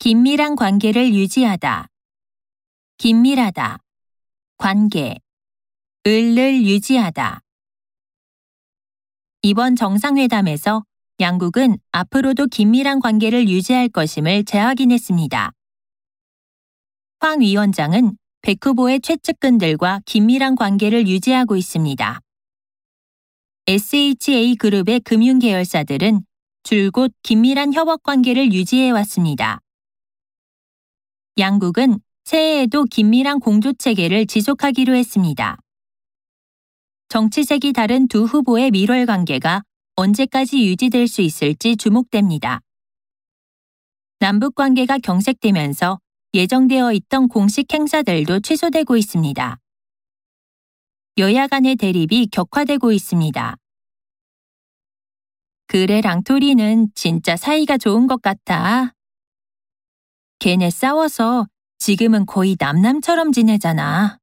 긴밀한 관계를 유지하다. 긴밀하다. 관계. 을을 유지하다. 이번 정상회담에서 양국은 앞으로도 긴밀한 관계를 유지할 것임을 재확인했습니다. 황 위원장은 백 후보의 최측근들과 긴밀한 관계를 유지하고 있습니다. SHA 그룹의 금융 계열사들은 줄곧 긴밀한 협업 관계를 유지해 왔습니다. 양국은 새해에도 긴밀한 공조 체계를 지속하기로 했습니다. 정치색이 다른 두 후보의 밀월 관계가 언제까지 유지될 수 있을지 주목됩니다. 남북 관계가 경색되면서 예정되어 있던 공식 행사들도 취소되고 있습니다. 여야 간의 대립이 격화되고 있습니다. 그래 랑토리는 진짜 사이가 좋은 것 같아. 걔네 싸워서 지금은 거의 남남처럼 지내잖아.